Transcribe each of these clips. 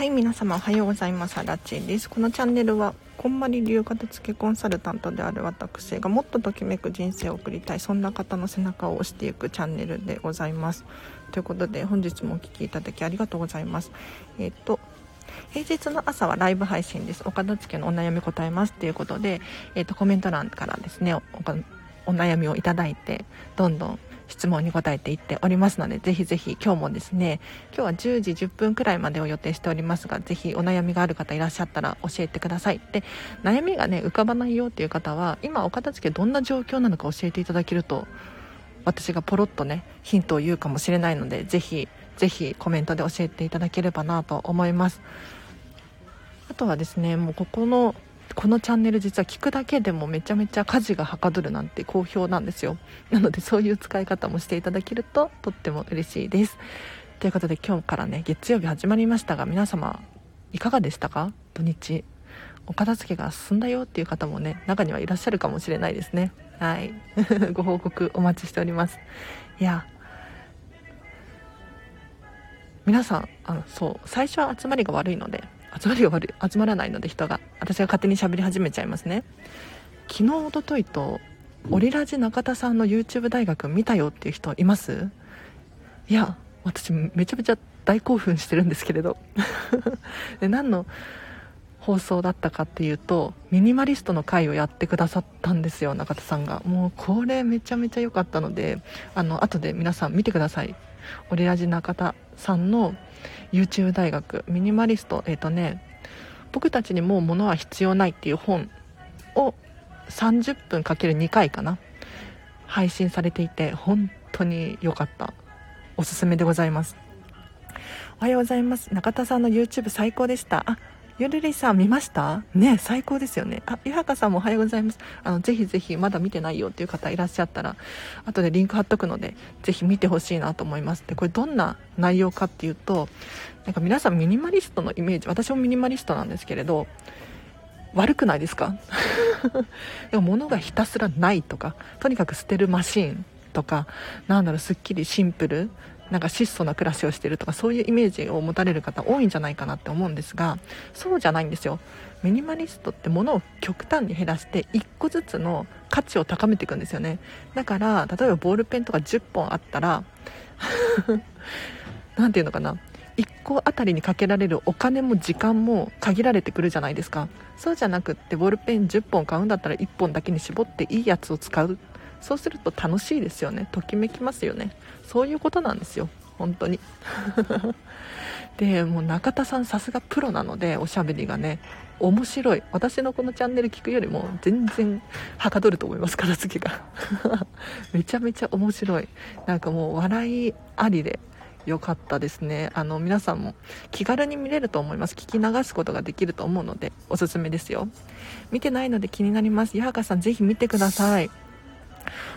はい、皆様おはようございます。あらちです。このチャンネルは、こんまり流片付けコンサルタントである私がもっとときめく人生を送りたい、そんな方の背中を押していくチャンネルでございます。ということで、本日もお聴きいただきありがとうございます。えっ、と、平日の朝はライブ配信です。お片付けのお悩み答えますということで、えっ、と、コメント欄からですねお、お悩みをいただいて、どんどん質問に答えていっておりますので、ぜひぜひ今日もですね、今日は10時10分くらいまでを予定しておりますが、ぜひお悩みがある方いらっしゃったら教えてください。で、悩みがね、浮かばないよっていう方は、今お片付けどんな状況なのか教えていただけると、私がポロッとね、ヒントを言うかもしれないので、ぜひ、ぜひコメントで教えていただければなと思います。あとはですね、もうここのこのチャンネル実は聞くだけでもめちゃめちゃ家事がはかどるなんて好評なんですよ。なのでそういう使い方もしていただけるととっても嬉しいです。ということで今日からね月曜日始まりましたが皆様いかがでしたか？土日。お片付けが進んだよっていう方もね中にはいらっしゃるかもしれないですね。はい。ご報告お待ちしております。いや。皆さんあのそう最初は集まりが悪いので集まりが悪い集まらないので人が。私が勝手に喋り始めちゃいますね。昨日おとといとオリラジ中田さんの YouTube 大学見たよっていう人います？いや私めちゃめちゃ大興奮してるんですけれど。で何の放送だったかっていうとミニマリストの回をやってくださったんですよ中田さんが。もうこれめちゃめちゃ良かったのであの後で皆さん見てください。オリラジ中田さんの YouTube 大学ミニマリストえっ、ー、とね僕たちにもう物は必要ないっていう本を30分かける2回かな配信されていて本当に良かった。おすすめでございます。おはようございます。中田さんの YouTube 最高でした。あゆるりさん見ました？ね最高ですよね。あ、ゆはかさんもおはようございます。あの、ぜひぜひまだ見てないよっていう方いらっしゃったら、後でリンク貼っとくので、ぜひ見てほしいなと思います。で、これどんな内容かっていうと、なんか皆さんミニマリストのイメージ、私もミニマリストなんですけれど、悪くないですか？でも物がひたすらないとか、とにかく捨てるマシーンとか、なんだろう、すっきりシンプルなんか質素な暮らしをしてるとかそういうイメージを持たれる方多いんじゃないかなって思うんですがそうじゃないんですよ。ミニマリストって物を極端に減らして1個ずつの価値を高めていくんですよね。だから例えばボールペンとか10本あったら 何て言うのかな。1個あたりにかけられるお金も時間も限られてくるじゃないですか。そうじゃなくってボールペン10本買うんだったら1本だけに絞っていいやつを使う。そうすると楽しいですよね。ときめきますよね。そういうことなんですよ。本当に。でもう中田さんさすがプロなのでおしゃべりがね。面白い。私のこのチャンネル聞くよりも全然はかどると思います片付けが。めちゃめちゃ面白い。なんかもう笑いありで良かったですね。あの皆さんも気軽に見れると思います。聞き流すことができると思うのでおすすめですよ。見てないので気になります。矢かさんぜひ見てください。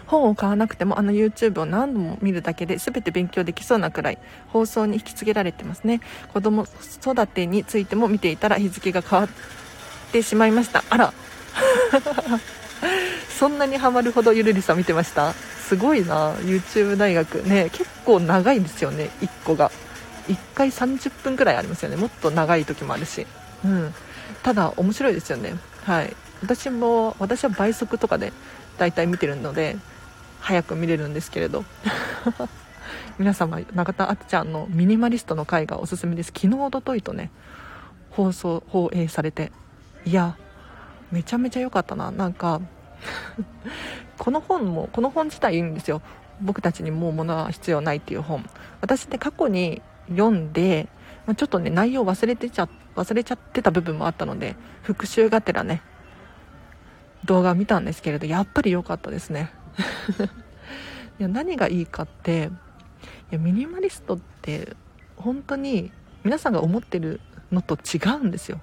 本を買わなくてもあの YouTube を何度も見るだけで全て勉強できそうなくらい放送に引き継げられてますね。子供育てについても見ていたら日付が変わってしまいました。あら。そんなにハマるほどゆるりさん見てました？すごいな YouTube 大学。ね結構長いですよね1個が。1回30分くらいありますよね。もっと長い時もあるし。うん。ただ面白いですよね。はい。私も私は倍速とかで大体見てるので早く見れるんですけれど。皆様永田あっちゃんのミニマリストの回がおすすめです。昨日おとといとね放送放映されていやめちゃめちゃ良かったな。なんか この本もこの本自体いいんですよ。僕たちにもう物は必要ないっていう本。私って過去に読んで、ま、ちょっとね内容忘れてちゃ忘れちゃってた部分もあったので復習がてらね動画見たんですけれどやっぱり良かったですね。いや何がいいかっていやミニマリストって本当に皆さんが思ってるのと違うんですよ。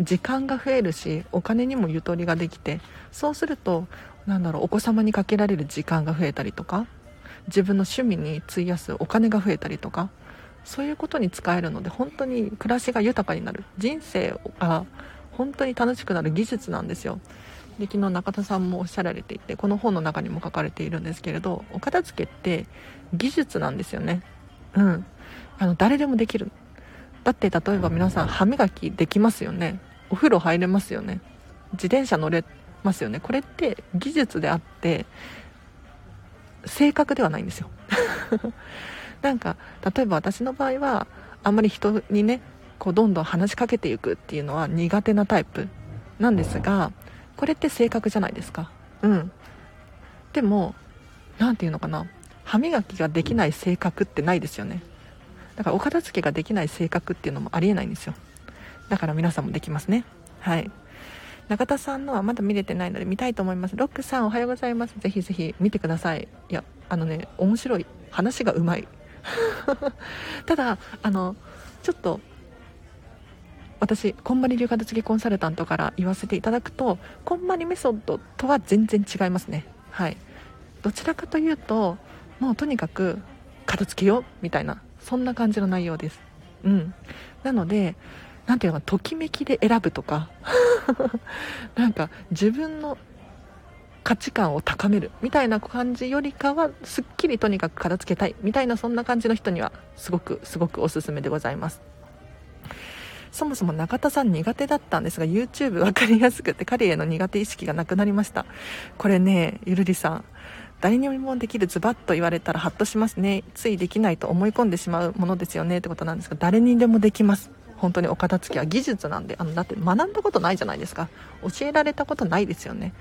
時間が増えるしお金にもゆとりができてそうするとなんだろうお子様にかけられる時間が増えたりとか自分の趣味に費やすお金が増えたりとかそういうことに使えるので本当に暮らしが豊かになる。人生が本当に楽しくなる技術なんですよ。で昨日中田さんもおっしゃられていてこの本の中にも書かれているんですけれどお片付けって技術なんですよね。うん。あの誰でもできる。だって例えば皆さん歯磨きできますよね。お風呂入れますよね。自転車乗れますよね。これって技術であって性格ではないんですよ。なんか例えば私の場合はあんまり人にねこうどんどん話しかけていくっていうのは苦手なタイプなんですがこれって性格じゃないですか。うん。でも何て言うのかな。歯磨きができない性格ってないですよね。だからお片付けができない性格っていうのもありえないんですよ。だから皆さんもできますね。はい。中田さんのはまだ見れてないので見たいと思います。ロックさんおはようございます。ぜひぜひ見てください。いやあのね面白い。話がうまい。ただあのちょっと私こんまり流片付けコンサルタントから言わせていただくとこんまりメソッドとは全然違いますね。はい。どちらかというともうとにかく片付けようみたいなそんな感じの内容です。うん。なので何ていうのかときめきで選ぶとか。なんか自分の価値観を高めるみたいな感じよりかはすっきりとにかく片付けたいみたいなそんな感じの人にはすごくすごくおすすめでございます。そもそも中田さん苦手だったんですが YouTube 分かりやすくて彼への苦手意識がなくなりました。これねゆるりさん誰にもできるズバッと言われたらハッとしますね。ついできないと思い込んでしまうものですよね。ってことなんですが誰にでもできます。本当にお片付けは技術なんで。あのだって学んだことないじゃないですか。教えられたことないですよね。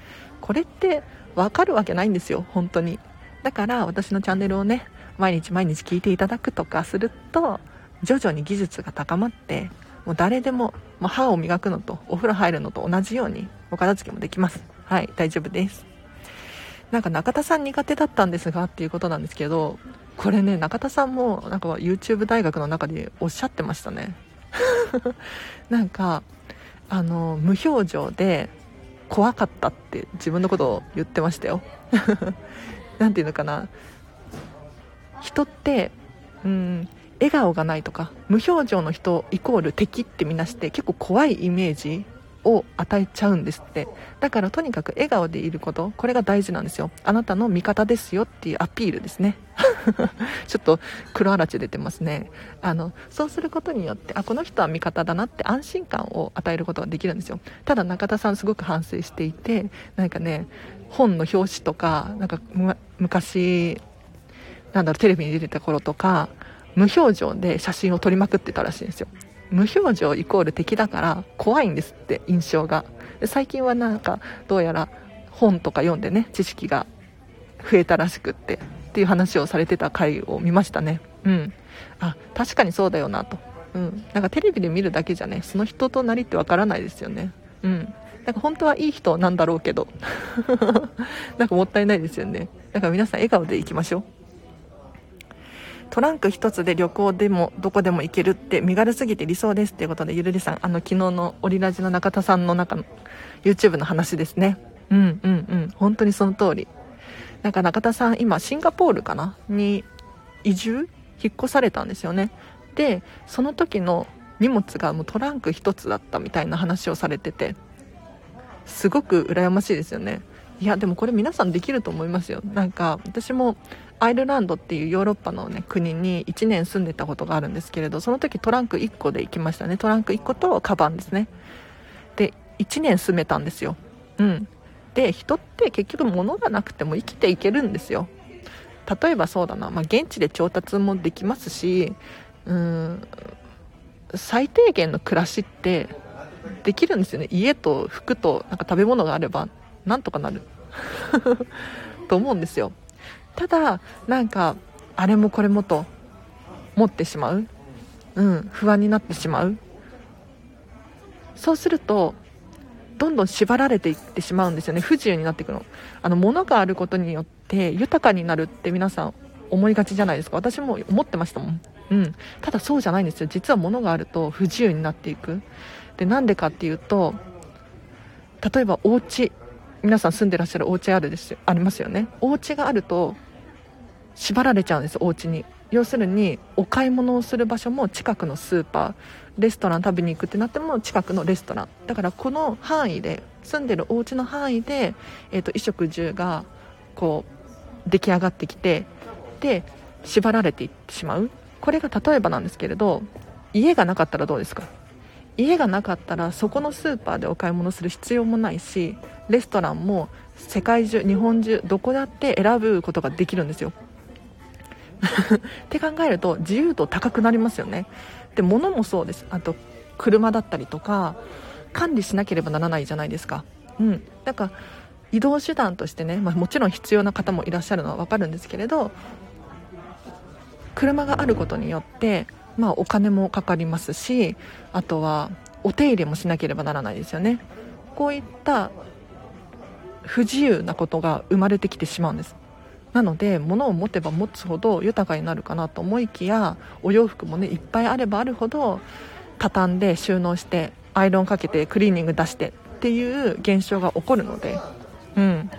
これって分かるわけないんですよ。本当に。だから私のチャンネルをね毎日毎日聞いていただくとかすると徐々に技術が高まってもう誰でも、ま歯を磨くのとお風呂入るのと同じようにお片付けもできます。はい大丈夫です。なんか中田さん苦手だったんですがっていうことなんですけどこれね中田さんもなんか YouTube 大学の中でおっしゃってましたね。なんかあの無表情で怖かったって自分のことを言ってましたよ。何て言うのかな。人ってうん笑顔がないとか無表情の人イコール敵ってみなして結構怖いイメージを与えちゃうんですって。だからとにかく笑顔でいることこれが大事なんですよ。あなたの味方ですよっていうアピールですね。ちょっと黒あらち出てますね。あのそうすることによってあこの人は味方だなって安心感を与えることができるんですよ。ただ中田さんすごく反省していてなんかね本の表紙とかなんか昔なんだろうテレビに出てた頃とか無表情で写真を撮りまくってたらしいんですよ。無表情イコール敵だから怖いんですって印象が。最近はなんかどうやら本とか読んでね知識が増えたらしくってっていう話をされてた回を見ましたね。うん。あ確かにそうだよなと。うん。なんかテレビで見るだけじゃねその人となりってわからないですよね。うん。なんか本当はいい人なんだろうけど。なんかもったいないですよね。だから皆さん笑顔でいきましょう。トランク1つで旅行でもどこでも行けるって身軽すぎて理想ですっていうことでゆるりさんあの昨日のオリラジの中田さんの中の YouTube の話ですね。うんうんうん。本当にその通り。なんか中田さん今シンガポールかなに移住引っ越されたんですよね。でその時の荷物がもうトランク1つだったみたいな話をされててすごく羨ましいですよね。いやでもこれ皆さんできると思いますよ。なんか私もアイルランドっていうヨーロッパの、ね、国に1年住んでたことがあるんですけれどその時トランク1個で行きましたね。トランク1個とカバンですね。で1年住めたんですよ。うん。で人って結局物がなくても生きていけるんですよ。例えばそうだな、まあ、現地で調達もできますしうん最低限の暮らしってできるんですよね。家と服となんか食べ物があればなんとかなる。と思うんですよ。ただなんかあれもこれもと持ってしまう、うん、不安になってしまう。そうするとどんどん縛られていってしまうんですよね。不自由になっていくの。あの物があることによって豊かになるって皆さん思いがちじゃないですか。私も思ってましたもん、うん、ただそうじゃないんですよ。実は物があると不自由になっていく。でなんでかっていうと例えばお家。皆さん住んでらっしゃるお家あるですありますよね。お家があると縛られちゃうんですお家に。要するにお買い物をする場所も近くのスーパーレストラン食べに行くってなっても近くのレストラン。だからこの範囲で住んでるお家の範囲で、えーと、衣食住がこう出来上がってきてで縛られていってしまう。これが例えばなんですけれど家がなかったらどうですか？家がなかったらそこのスーパーでお買い物する必要もないしレストランも世界中日本中どこだって選ぶことができるんですよ。って考えると自由度高くなりますよね。で物もそうです。あと車だったりとか管理しなければならないじゃないですか。うん。だから移動手段としてね、まあ、もちろん必要な方もいらっしゃるのは分かるんですけれど車があることによって、まあ、お金もかかりますしあとはお手入れもしなければならないですよね。こういった不自由なことが生まれてきてしまうんです。なので物を持てば持つほど豊かになるかなと思いきやお洋服もねいっぱいあればあるほど畳んで収納してアイロンかけてクリーニング出してっていう現象が起こるのでうん。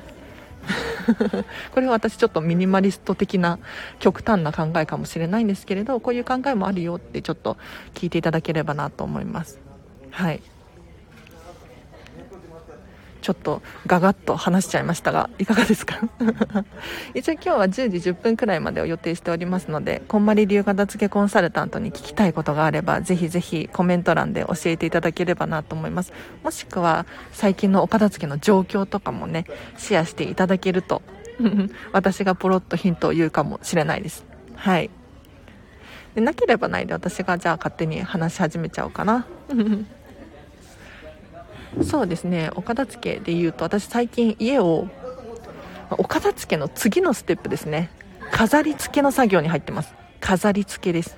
これは私ちょっとミニマリスト的な極端な考えかもしれないんですけれどこういう考えもあるよってちょっと聞いていただければなと思います。はい。ちょっとガガッと話しちゃいましたがいかがですか？一応今日は10時10分くらいまでを予定しておりますのでこんまり流片付けコンサルタントに聞きたいことがあればぜひぜひコメント欄で教えていただければなと思います。もしくは最近のお片付けの状況とかもねシェアしていただけると 私がポロッとヒントを言うかもしれないです。はい。でなければないで私がじゃあ勝手に話し始めちゃおうかな。そうですね。お片付けで言うと私最近家をお片付けの次のステップですね。飾り付けの作業に入ってます。飾り付けです。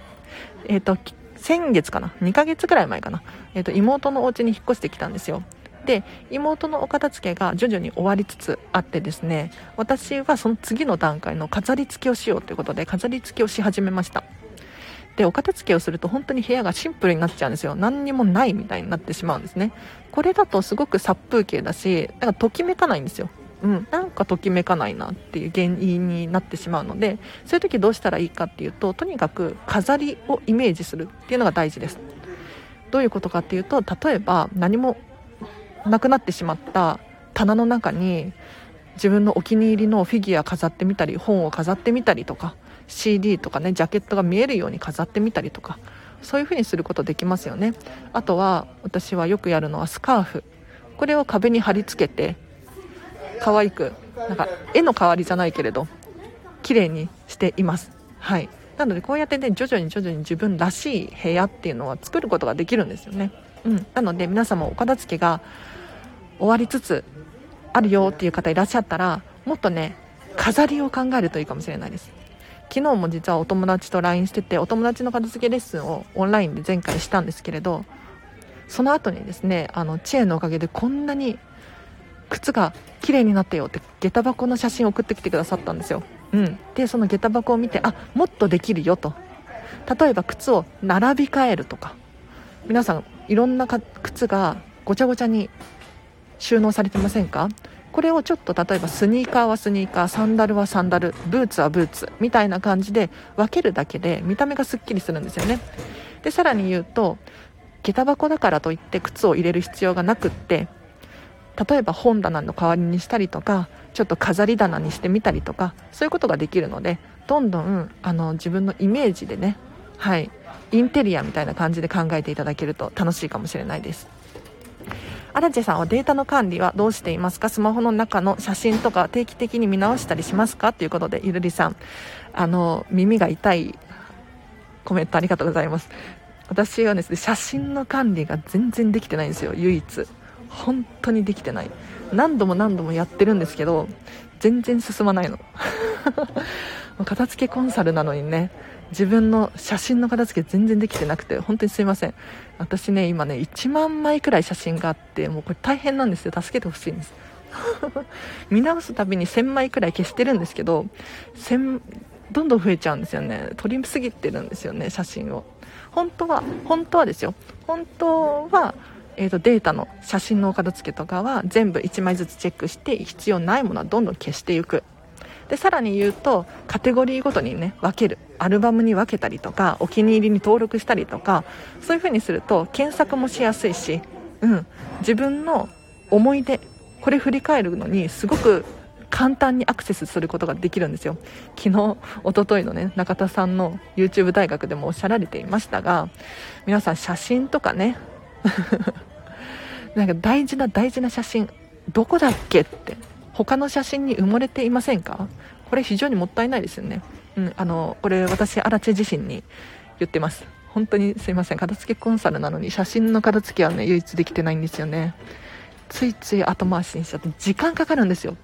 えっ、ー、と先月かな？2ヶ月ぐらい前かな、えーと、妹のお家に引っ越してきたんですよ。で妹のお片付けが徐々に終わりつつあってですね私はその次の段階の飾り付けをしようということで飾り付けをし始めました。でお片付けをすると本当に部屋がシンプルになっちゃうんですよ。何にもないみたいになってしまうんですね。これだとすごく殺風景だしなんかときめかないんですよ。うん、なんかときめかないなっていう原因になってしまうのでそういう時どうしたらいいかっていうととにかく飾りをイメージするっていうのが大事です。どういうことかっていうと例えば何もなくなってしまった棚の中に自分のお気に入りのフィギュア飾ってみたり本を飾ってみたりとか CD とかねジャケットが見えるように飾ってみたりとかそういう風にすることできますよね。あとは私はよくやるのはスカーフ。これを壁に貼り付けて可愛くなんか絵の代わりじゃないけれど綺麗にしています。はい。なのでこうやってね徐々に徐々に自分らしい部屋っていうのは作ることができるんですよね。うん。なので皆様お片付けが終わりつつあるよっていう方いらっしゃったらもっとね飾りを考えるといいかもしれないです。昨日も実はお友達と LINE しててお友達の片付けレッスンをオンラインで前回したんですけれどその後にですねあの知恵のおかげでこんなに靴が綺麗になったよって下駄箱の写真を送ってきてくださったんですよ、うん、でその下駄箱を見てあもっとできるよと。例えば靴を並び替えるとか。皆さんいろんな靴がごちゃごちゃに収納されてませんか？これをちょっと例えばスニーカーはスニーカーサンダルはサンダルブーツはブーツみたいな感じで分けるだけで見た目がすっきりするんですよね。でさらに言うと下駄箱だからといって靴を入れる必要がなくって例えば本棚の代わりにしたりとかちょっと飾り棚にしてみたりとかそういうことができるのでどんどんあの自分のイメージでねはいインテリアみたいな感じで考えていただけると楽しいかもしれないです。アラチェさんはデータの管理はどうしていますか？スマホの中の写真とか定期的に見直したりしますか？ということでゆるりさん。あの耳が痛い。コメントありがとうございます。私はですね写真の管理が全然できてないんですよ。唯一。本当にできてない。何度も何度もやってるんですけど全然進まないの。片付けコンサルなのにね。自分の写真の片付け全然できてなくて本当にすいません。私ね今ね1万枚くらい写真があってもうこれ大変なんですよ。助けてほしいんです。見直すたびに1000枚くらい消してるんですけど1000どんどん増えちゃうんですよね。取りすぎてるんですよね写真を。本当は本当はですよ。本当はえーと、データの写真のお片付けとかは全部1枚ずつチェックして必要ないものはどんどん消していく。でさらに言うとカテゴリーごとにね分ける。アルバムに分けたりとかお気に入りに登録したりとかそういう風にすると検索もしやすいし、うん、自分の思い出これ振り返るのにすごく簡単にアクセスすることができるんですよ。昨日おとといのね中田さんの YouTube 大学でもおっしゃられていましたが皆さん写真とかね なんか大事な大事な写真どこだっけって他の写真に埋もれていませんか？これ非常にもったいないですよね。うんあのこれ私荒地自身に言ってます。本当にすいません。片付けコンサルなのに写真の片付けはね唯一できてないんですよね。ついつい後回しにしちゃって時間かかるんですよ。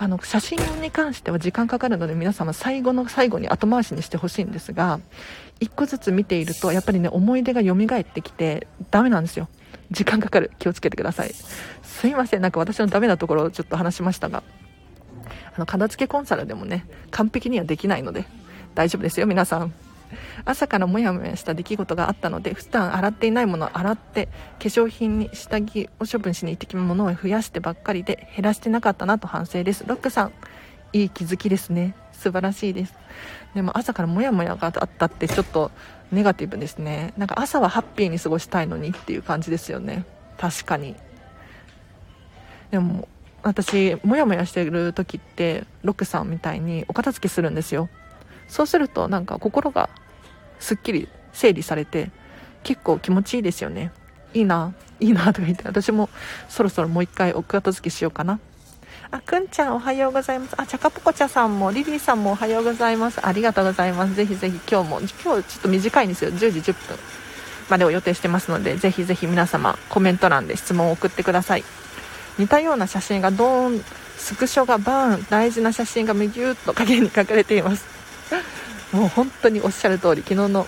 あの写真に関しては時間かかるので皆様最後の最後に後回しにしてほしいんですが1個ずつ見ているとやっぱりね思い出が蘇ってきてダメなんですよ。時間かかる。気をつけてください。すいません。なんか私のダメなところをちょっと話しましたが。あの片付けコンサルでもね完璧にはできないので大丈夫ですよ皆さん。朝からモヤモヤした出来事があったので普段洗っていないものを洗って化粧品に下着を処分しに行ってきたものを増やしてばっかりで減らしてなかったなと反省です。ロックさん。いい気づきですね。素晴らしいです。でも朝からモヤモヤがあったってちょっとネガティブですね。なんか朝はハッピーに過ごしたいのにっていう感じですよね。確かに。でも私モヤモヤしてる時ってロックさんみたいにお片付けするんですよ。そうするとなんか心がすっきり整理されて結構気持ちいいですよね。いいないいなとか言って私もそろそろもう一回お片付けしようかな。あくんちゃんおはようございます。あちゃかぽこちゃさんもリリーさんもおはようございます。ありがとうございます。ぜひぜひ今日も今日ちょっと短いんですよ。10時10分。までを予定してますのでぜひぜひ皆様コメント欄で質問を送ってください。似たような写真がドーンスクショがバーン大事な写真がギューッと影に書かれています。もう本当におっしゃる通り昨日の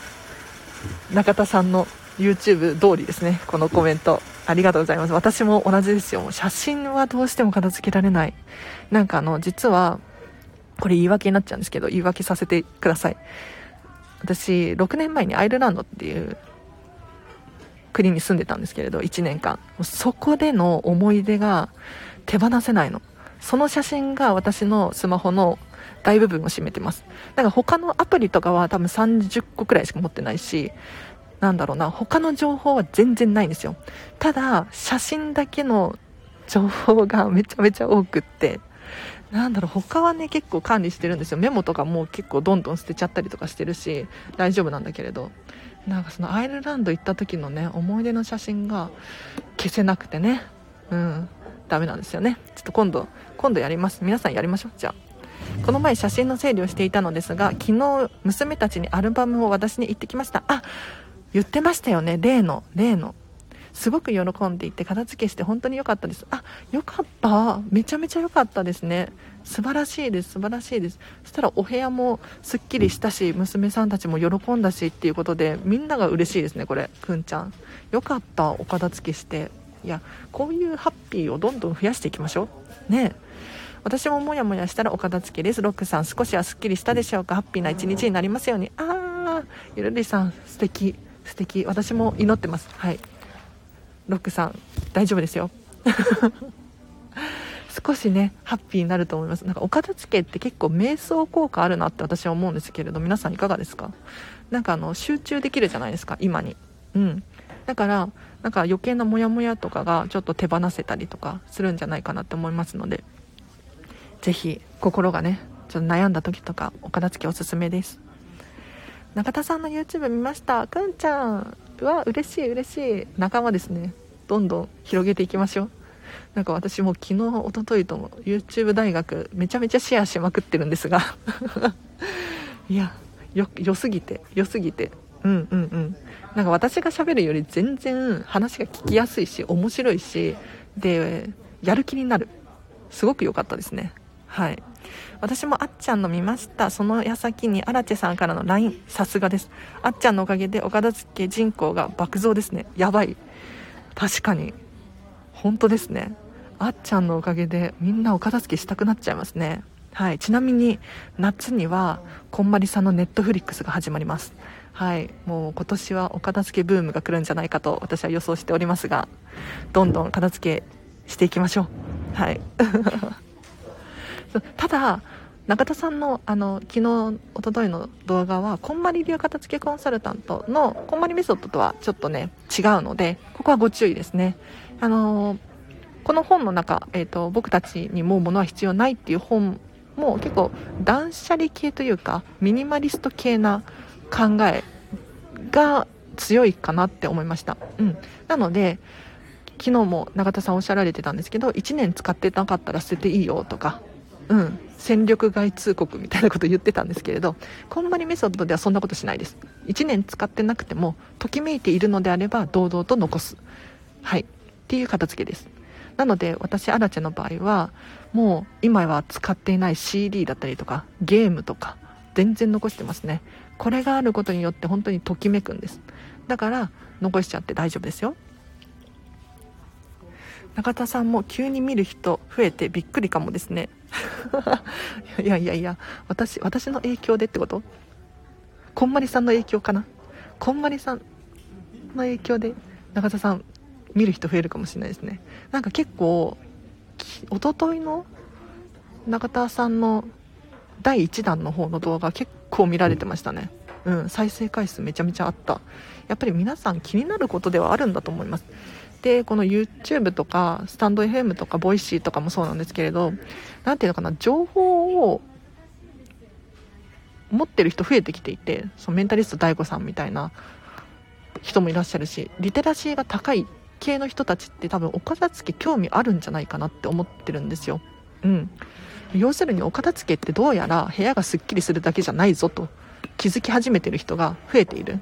中田さんの YouTube 通りですね。このコメント。ありがとうございます。私も同じですよ。写真はどうしても片付けられない。なんかあの実はこれ言い訳になっちゃうんですけど言い訳させてください。私6年前にアイルランドっていう国に住んでたんですけれど1年間。そこでの思い出が手放せないの。その写真が私のスマホの大部分を占めてます。だか他のアプリとかは多分30個くらいしか持ってないし、なんだろうな、他の情報は全然ないんですよ。ただ、写真だけの情報がめちゃめちゃ多くって、なんだろう、他はね、結構管理してるんですよ。メモとかも結構どんどん捨てちゃったりとかしてるし、大丈夫なんだけれど。なんかそのアイルランド行った時のね、思い出の写真が消せなくてね、うん、ダメなんですよね。ちょっと今度、今度やります。皆さんやりましょう。じゃあ。この前写真の整理をしていたのですが昨日娘たちにアルバムを渡しに行ってきましたあ言ってましたよね。例の例の。すごく喜んでいて片付けして本当に良かったです。あ良かった。めちゃめちゃ良かったですね。素晴らしいです素晴らしいです。そしたらお部屋もすっきりしたし娘さんたちも喜んだしっていうことでみんなが嬉しいですねこれくんちゃん。よかったお片付けして。いやこういうハッピーをどんどん増やしていきましょう。ね私もモヤモヤしたらお片付けです。ロックさん少しはすっきりしたでしょうか。ハッピーな一日になりますように。あーゆるりさん素敵。素敵。私も祈ってます。はい。ロックさん大丈夫ですよ。少しねハッピーになると思います。なんかお片付けって結構瞑想効果あるなって私は思うんですけれど皆さんいかがですか？なんかあの集中できるじゃないですか今に。うん。だからなんか余計なモヤモヤとかがちょっと手放せたりとかするんじゃないかなって思いますのでぜひ心がねちょっと悩んだ時とかお片付けおすすめです。中田さんの YouTube 見ました。くんちゃんうわ嬉しい嬉しい。仲間ですね。どんどん広げていきましょう。なんか私も昨日おとといとも YouTube 大学めちゃめちゃシェアしまくってるんですが。いやよ良すぎて良すぎて。うんうんうん。なんか私がしゃべるより全然話が聞きやすいし面白いしでやる気になる。すごく良かったですね。はい。私もあっちゃんの見ました。その矢先にアラチェさんからの LINE、さすがです。あっちゃんのおかげでお片付け人口が爆増ですね。やばい。確かに。本当ですね。あっちゃんのおかげでみんなお片付けしたくなっちゃいますね。はい。ちなみに、夏には、こんまりさんのネットフリックスが始まります。はい。もう今年はお片付けブームが来るんじゃないかと私は予想しておりますが、どんどん片付けしていきましょう。はい。ただ中田さんのあの昨日おとといの動画はこんまり流片付けコンサルタントのこんまりメソッドとはちょっとね違うのでここはご注意ですね。あのこの本の中、えーと、僕たちにもう物は必要ないっていう本も結構断捨離系というかミニマリスト系な考えが強いかなって思いました、うん、なので昨日も永田さんおっしゃられてたんですけど1年使ってなかったら捨てていいよとかうん。戦力外通告みたいなこと言ってたんですけれどこんまりメソッドではそんなことしないです。1年使ってなくてもときめいているのであれば堂々と残す。はい。っていう片付けです。なので私アラチェの場合はもう今は使っていない CD だったりとかゲームとか全然残してますね。これがあることによって本当にときめくんです。だから残しちゃって大丈夫ですよ。中田さんも急に見る人増えてびっくりかもですね。いやいやいや私私の影響でってこと？こんまりさんの影響かな？こんまりさんの影響で中田さん見る人増えるかもしれないですね。なんか結構おとといの中田さんの第1弾の方の動画結構見られてましたね。うん再生回数めちゃめちゃあった。やっぱり皆さん気になることではあるんだと思います。でこの YouTube とかスタンド FM とか Voicy とかもそうなんですけれど何ていうのかな情報を持ってる人増えてきていてそのメンタリスト DAIGO さんみたいな人もいらっしゃるしリテラシーが高い系の人たちって多分お片付け興味あるんじゃないかなって思ってるんですよ。うん。要するにお片付けってどうやら部屋がすっきりするだけじゃないぞと気づき始めてる人が増えている。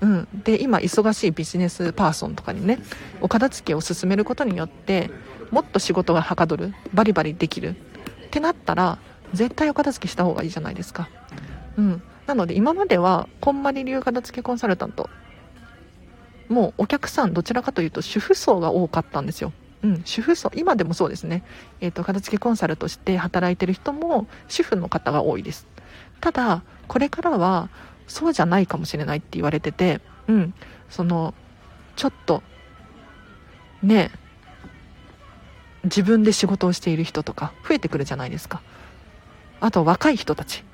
うん、で今忙しいビジネスパーソンとかにねお片付けを進めることによってもっと仕事がはかどるバリバリできるってなったら絶対お片付けした方がいいじゃないですか、うん、なので今まではこんまり流片付けコンサルタントもうお客さんどちらかというと主婦層が多かったんですよ。うん、主婦層今でもそうですね、えーと、片付けコンサルとして働いてる人も主婦の方が多いです。ただこれからはそうじゃないかもしれないって言われてて、うん、その、ちょっと、ね自分で仕事をしている人とか増えてくるじゃないですか。あと若い人たち。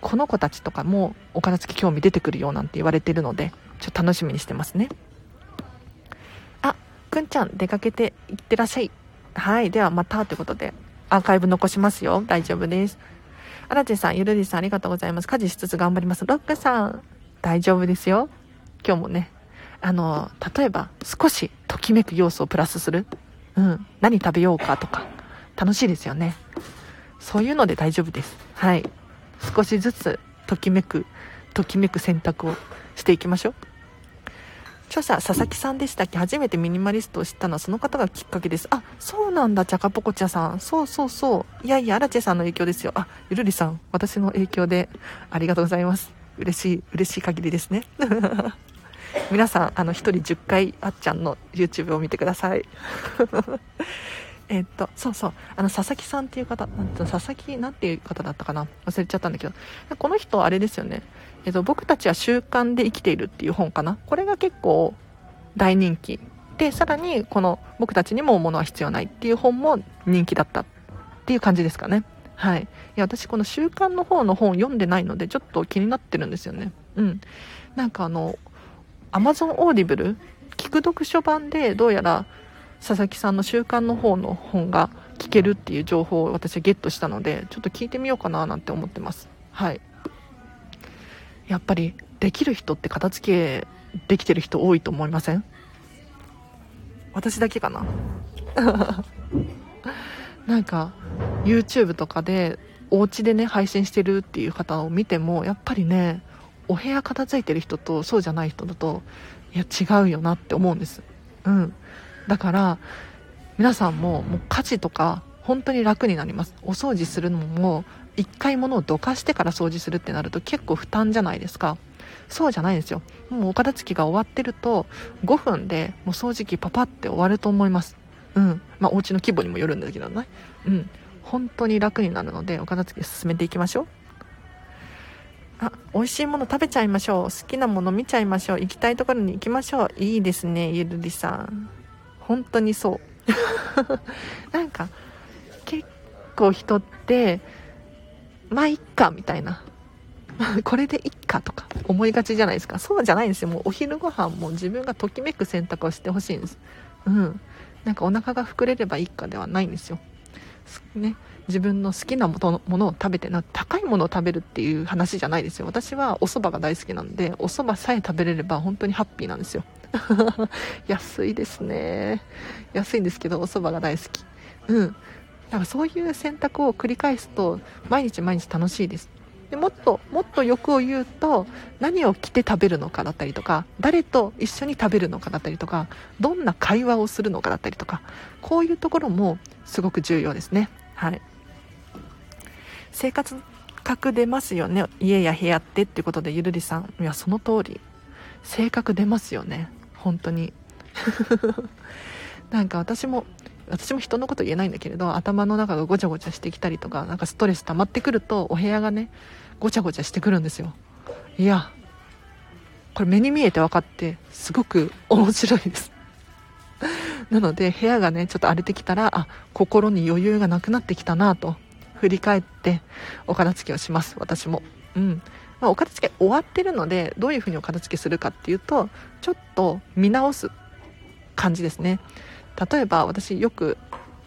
この子たちとかもお片付け興味出てくるよなんて言われてるので、ちょっと楽しみにしてますね。あ、くんちゃん出かけていってらっしゃい。はい、ではまたということで、アーカイブ残しますよ。大丈夫です。アラチェさん、ゆるりさん、ありがとうございます。家事しつつ頑張ります。ロックさん、大丈夫ですよ。今日もね、あの、例えば、少しときめく要素をプラスする。うん。何食べようかとか、楽しいですよね。そういうので大丈夫です。はい。少しずつ、ときめく、ときめく選択をしていきましょう。著者、佐々木さんでしたっけ？初めてミニマリストを知ったのはその方がきっかけです。あ、そうなんだ、チャカポコチャさん。そうそうそう。いやいや、アラチェさんの影響ですよ。あ、ゆるりさん、私の影響でありがとうございます。嬉しい、嬉しい限りですね。皆さん、あの、1人10回あっちゃんの YouTube を見てください。えっと、そうそう、あの、佐々木さんっていう方、佐々木なんていう方だったかな？忘れちゃったんだけど、この人、あれですよね。えっと、僕たちは習慣で生きているっていう本かな。これが結構大人気。で、さらに、この、僕たちにも物は必要ないっていう本も人気だったっていう感じですかね。はい。いや、私、この習慣の方の本読んでないので、ちょっと気になってるんですよね。うん。なんかあの、Amazon Audible 聞く読書版で、どうやら、佐々木さんの習慣の方の本が聞けるっていう情報を私はゲットしたのでちょっと聞いてみようかななんて思ってますはいやっぱりできる人って片付けできてる人多いと思いません？私だけかな？なんか YouTube とかでお家でね配信してるっていう方を見てもやっぱりねお部屋片付いてる人とそうじゃない人だといや違うよなって思うんです。うん。だから皆さんももう家事とか本当に楽になります。お掃除するのも一回物をどかしてから掃除するってなると結構負担じゃないですかそうじゃないですよもうお片付きが終わってると5分でもう掃除機パパって終わると思いますうんまあお家の規模にもよるんだけどねうん本当に楽になるのでお片付け進めていきましょうあ、美味しいもの食べちゃいましょう。好きなもの見ちゃいましょう。行きたいところに行きましょう。いいですね、ゆるりさん。本当にそう なんか結構人ってまあいっかみたいな。これでいっかとか思いがちじゃないですか。そうじゃないんですよ。もうお昼ご飯も自分がときめく選択をしてほしいんです。うん。なんかお腹が膨れればいいかではないんですよ、ね、自分の好きなものを食べてな高いものを食べるっていう話じゃないですよ。私はお蕎麦が大好きなんでお蕎麦さえ食べれれば本当にハッピーなんですよ。安いですね。安いんですけどお蕎麦が大好き。うん。だかそういう選択を繰り返すと毎日毎日楽しいです。でもっともっと欲を言うと何を着て食べるのかだったりとか誰と一緒に食べるのかだったりとかどんな会話をするのかだったりとかこういうところもすごく重要ですね。はい。生活格出ますよね。家や部屋ってっていうことでゆるりさんいやその通り。性格出ますよね。本当に。なんか私も私も人のこと言えないんだけれど頭の中がごちゃごちゃしてきたりとかなんかストレス溜まってくるとお部屋がねごちゃごちゃしてくるんですよ。いやこれ目に見えて分かってすごく面白いです。なので部屋がねちょっと荒れてきたらあ心に余裕がなくなってきたなと振り返ってお片付けをします私も。うん。まあ、お片付け終わってるのでどういうふうにお片付けするかっていうとちょっと見直す感じですね。例えば私よく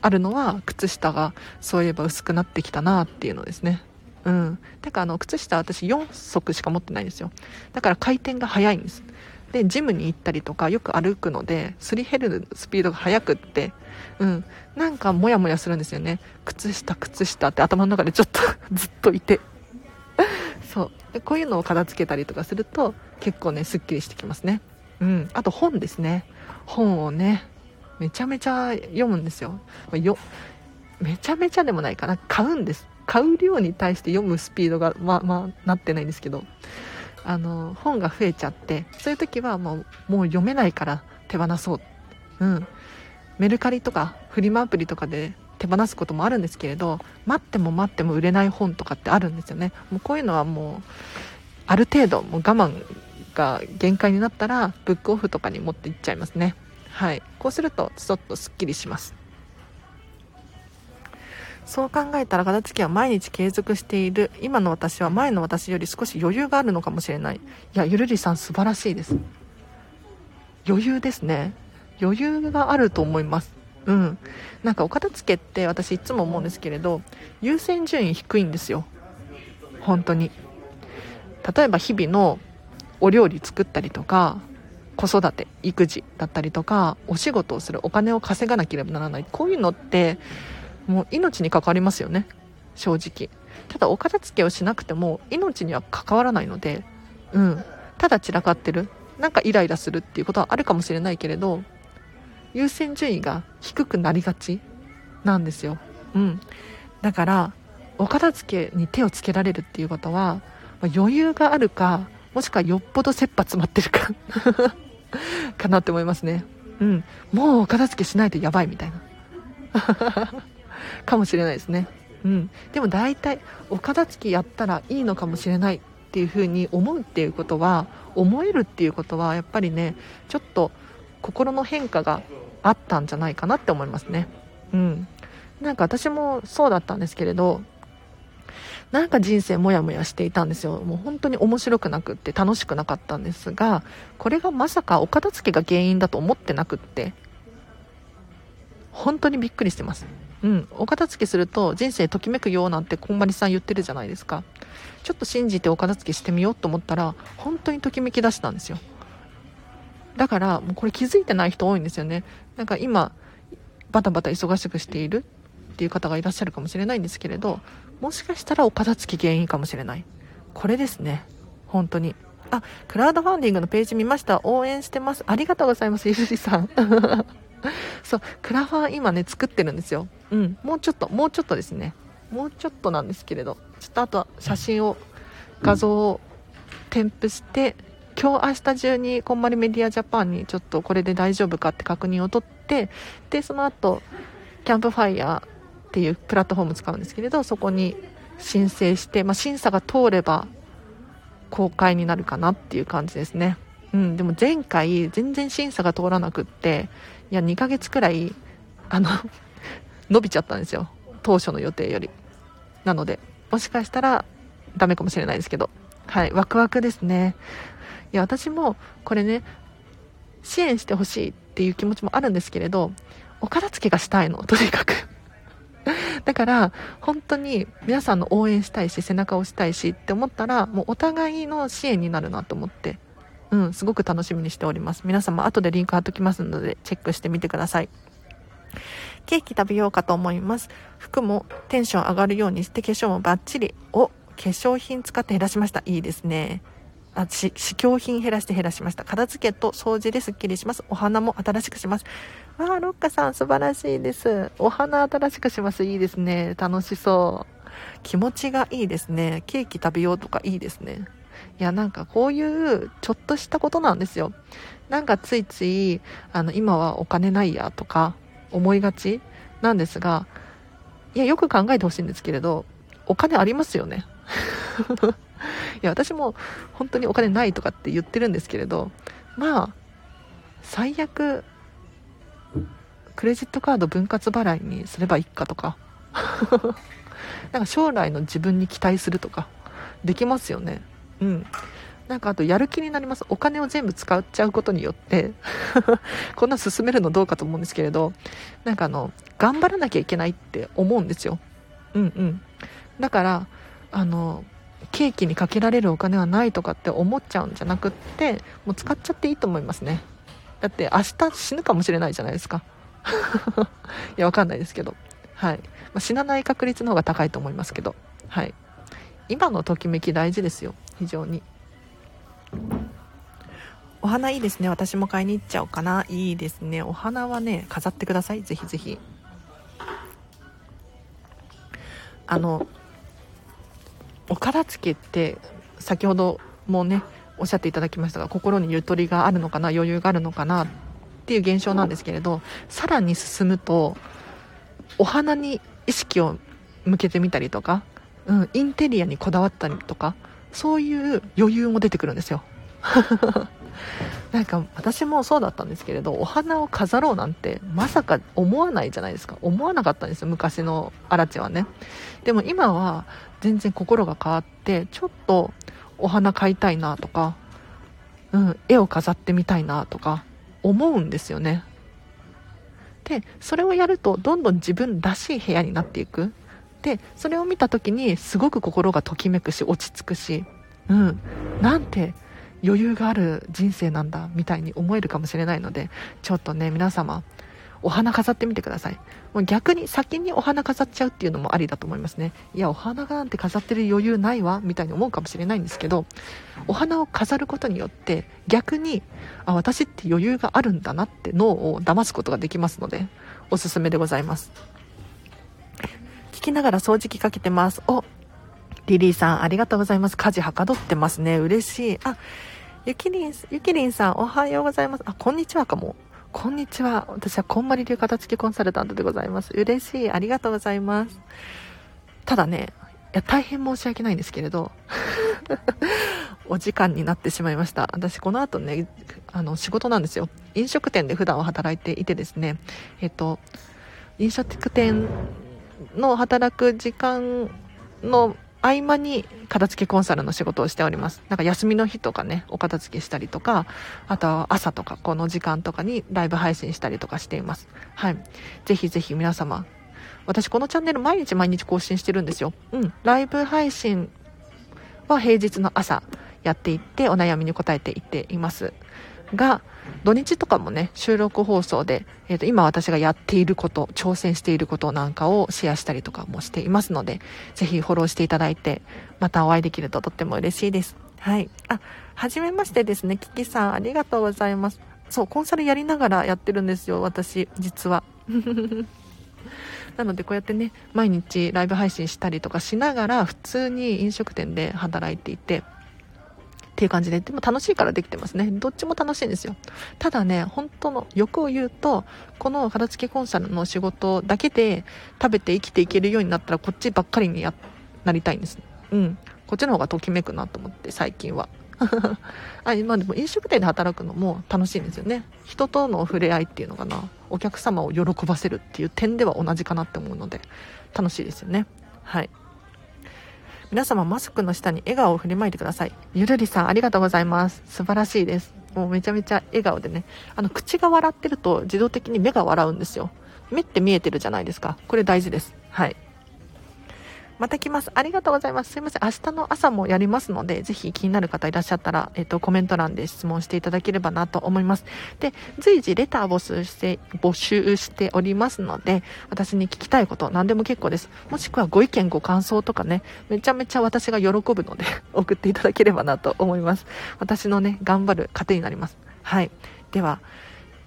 あるのは靴下がそういえば薄くなってきたなっていうのですね。うん。だかあの靴下私4足しか持ってないんですよ。だから回転が速いんです。でジムに行ったりとかよく歩くのですり減るスピードが速くって。うん。なんかモヤモヤするんですよね。靴下靴下って頭の中でちょっと ずっといて。そう。でこういうのを片付けたりとかすると結構ねすっきりしてきますね。うん。あと本ですね。本をねめちゃめちゃ読むんですよ。よめちゃめちゃでもないかな。買うんです。買う量に対して読むスピードがまあまあなってないんですけど。あの本が増えちゃってそういう時はもうもう読めないから手放そう。うん。メルカリとかフリマアプリとかで手放すこともあるんですけれど待っても待っても売れない本とかってあるんですよね。もうこういうのはもうある程度もう我慢が限界になったらブックオフとかに持っていっちゃいますね。はい。こうするとちょっとすっきりします。そう考えたら片付けは毎日継続している。今の私は前の私より少し余裕があるのかもしれない。いやゆるりさん素晴らしいです。余裕ですね。余裕があると思います。うん。なんかお片付けって私いつも思うんですけれど優先順位低いんですよ。本当に。例えば日々のお料理作ったりとか子育て育児だったりとかお仕事をするお金を稼がなければならない。こういうのってもう命に関わりますよね。正直。ただお片付けをしなくても命には関わらないので。うん。ただ散らかってる。なんかイライラするっていうことはあるかもしれないけれど優先順位が低くなりがちなんですよ。うん。だからお片付けに手をつけられるっていうことは余裕があるかもしくはよっぽど切羽詰まってるか。かなって思いますね。うん。もうお片付けしないとやばいみたいな。かもしれないですね。うん。でも大体お片付けやったらいいのかもしれないっていう風に思うっていうことは思えるっていうことはやっぱりねちょっと心の変化があったんじゃないかなって思いますね。うん。なんか私もそうだったんですけれどなんか人生モヤモヤしていたんですよ。もう本当に面白くなくって楽しくなかったんですがこれがまさかお片付けが原因だと思ってなくって本当にびっくりしてます。うん。お片付けすると人生ときめくよなんてこんまりさん言ってるじゃないですか。ちょっと信じてお片付けしてみようと思ったら本当にときめき出したんですよ。だからもうこれ気づいてない人多いんですよね。なんか今バタバタ忙しくしているっていう方がいらっしゃるかもしれないんですけれどもしかしたらお片付き原因かもしれない。これですね。本当に。あクラウドファンディングのページ見ました。応援してます。ありがとうございますゆずりさん。そうクラファン今ね作ってるんですよ。うん。もうちょっともうちょっとですね。もうちょっとなんですけれど。ちょっとあとは写真を画像を添付して今日明日中にこんまりメディアジャパンにちょっとこれで大丈夫かって確認を取ってでその後キャンプファイヤーっていうプラットフォーム使うんですけれどそこに申請して、まあ、審査が通れば公開になるかなっていう感じですね。うんでも前回全然審査が通らなくっていや2ヶ月くらいあの 伸びちゃったんですよ。当初の予定より。なのでもしかしたらダメかもしれないですけど。はいワクワクですね。いや私もこれね支援してほしいっていう気持ちもあるんですけれどお片付けがしたいの。とにかく。だから本当に皆さんの応援したいし背中を押したいしって思ったらもうお互いの支援になるなと思って。うんすごく楽しみにしております。皆様後でリンク貼っときますのでチェックしてみてください。ケーキ食べようかと思います。服もテンション上がるようにして化粧もバッチリ。お化粧品使って減らしました。いいですね。あ、試供品減らして減らしました。片付けと掃除ですっきりします。お花も新しくします。わあ、ロッカさん素晴らしいです。お花新しくします。いいですね。楽しそう。気持ちがいいですね。ケーキ食べようとかいいですね。いや、なんかこういうちょっとしたことなんですよ。なんかついつい、あの、今はお金ないやとか思いがちなんですが、いや、よく考えてほしいんですけれど、お金ありますよね。いや、私も本当にお金ないとかって言ってるんですけれど、まあ、最悪、クレジットカード分割払いにすればいいかとか、なんか将来の自分に期待するとか、できますよね。うん。なんかあとやる気になります。お金を全部使っちゃうことによって こんな進めるのどうかと思うんですけれど、なんかあの、頑張らなきゃいけないって思うんですよ。うんうん。だから、あの、ケーキにかけられるお金はないとかって思っちゃうんじゃなくってもう使っちゃっていいと思いますね。だって明日死ぬかもしれないじゃないですか。いやわかんないですけど。はい、まあ、死なない確率の方が高いと思いますけど。はい。今のときめき大事ですよ。非常に。お花いいですね。私も買いに行っちゃおうかな。いいですね。お花はね飾ってください。ぜひぜひ。あのお片付けって先ほどもねおっしゃっていただきましたが心にゆとりがあるのかな余裕があるのかなっていう現象なんですけれどさらに進むとお花に意識を向けてみたりとか、うん、インテリアにこだわったりとかそういう余裕も出てくるんですよ。なんか私もそうだったんですけれどお花を飾ろうなんてまさか思わないじゃないですか。思わなかったんですよ昔のアラチはね。でも今は全然心が変わってちょっとお花買いたいなとか、うん、絵を飾ってみたいなとか思うんですよね。でそれをやるとどんどん自分らしい部屋になっていく。でそれを見た時にすごく心がときめくし落ち着くしうんなんて余裕がある人生なんだみたいに思えるかもしれないのでちょっとね皆様お花飾ってみてください。もう逆に先にお花飾っちゃうっていうのもありだと思いますね。いやお花がなんて飾ってる余裕ないわみたいに思うかもしれないんですけどお花を飾ることによって逆にあ私って余裕があるんだなって脳を騙すことができますのでおすすめでございます。聞きながら掃除機かけてます。おリリーさんありがとうございます。家事はかどってますね。嬉しい。あゆきりんゆきりんさんおはようございます。あこんにちはかも。こんにちは。私はこんまり流片付けコンサルタントでございます。嬉しい。ありがとうございます。ただね、いや、大変申し訳ないんですけれど、お時間になってしまいました。私、この後ね、あの、仕事なんですよ。飲食店で普段は働いていてですね、えっと、飲食店の働く時間の合間に片付けコンサルの仕事をしております。なんか休みの日とかね、お片付けしたりとか、あとは朝とかこの時間とかにライブ配信したりとかしています。はい。ぜひぜひ皆様、私このチャンネル毎日毎日更新してるんですよ。うん。ライブ配信は平日の朝やっていってお悩みに答えていっています。が、土日とかもね、収録放送で、えっ、ー、と、今私がやっていること、挑戦していることなんかをシェアしたりとかもしていますので、ぜひフォローしていただいて、またお会いできるととっても嬉しいです。はい。あ、はじめましてですね、キキさん、ありがとうございます。そう、コンサルやりながらやってるんですよ、私、実は。なのでこうやってね毎日ライブ配信したりとかしながら普通に飲食店で働いていてっていう感じで、でも楽しいからできてますね。どっちも楽しいんですよ。ただね、本当の欲を言うと、この片付けコンサルの仕事だけで食べて生きていけるようになったら、こっちばっかりにや、なりたいんです。うん。こっちの方がときめくなと思って、最近は。あまあでも飲食店で働くのも楽しいんですよね。人との触れ合いっていうのかな。お客様を喜ばせるっていう点では同じかなって思うので、楽しいですよね。はい。皆様マスクの下に笑顔を振りまいてください。ゆるりさんありがとうございます。素晴らしいです。もうめちゃめちゃ笑顔でね。あの、口が笑ってると自動的に目が笑うんですよ。目って見えてるじゃないですかこれ大事ですはいまた来ます。ありがとうございます。すいません。明日の朝もやりますので、ぜひ気になる方いらっしゃったら、えっ、と、コメント欄で質問していただければなと思います。で、随時レター募集して、募集しておりますので、私に聞きたいこと、何でも結構です。もしくはご意見、ご感想とかね、めちゃめちゃ私が喜ぶので 送っていただければなと思います。私のね、頑張る糧になります。はい。では、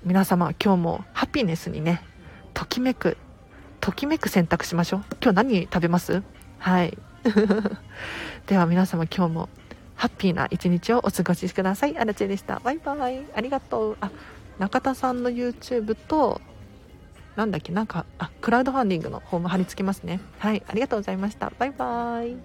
皆様、今日もハピネスにね、ときめく、ときめく選択しましょう。今日何食べます？はい。では皆様今日もハッピーな一日をお過ごしください。あらちでした。バイバイ。ありがとう。あ中田さんの YouTube となんだっけ？なんかあクラウドファンディングの方も貼り付けますね。はい。ありがとうございました。バイバイ。